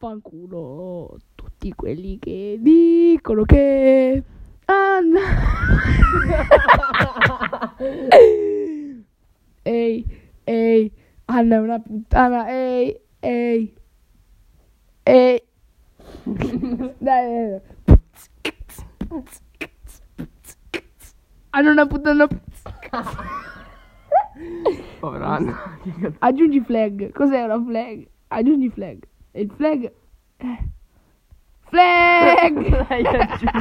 Vaffanculo tutti quelli che dicono che Anna Ehi, ehi, Anna è una puttana, ehi, ehi, ehi. Dai, Anna è una puttana. Povera Anna. Aggiungi flag. Cos'è una flag? Aggiungi flag. Et le flag. Eh. Flag.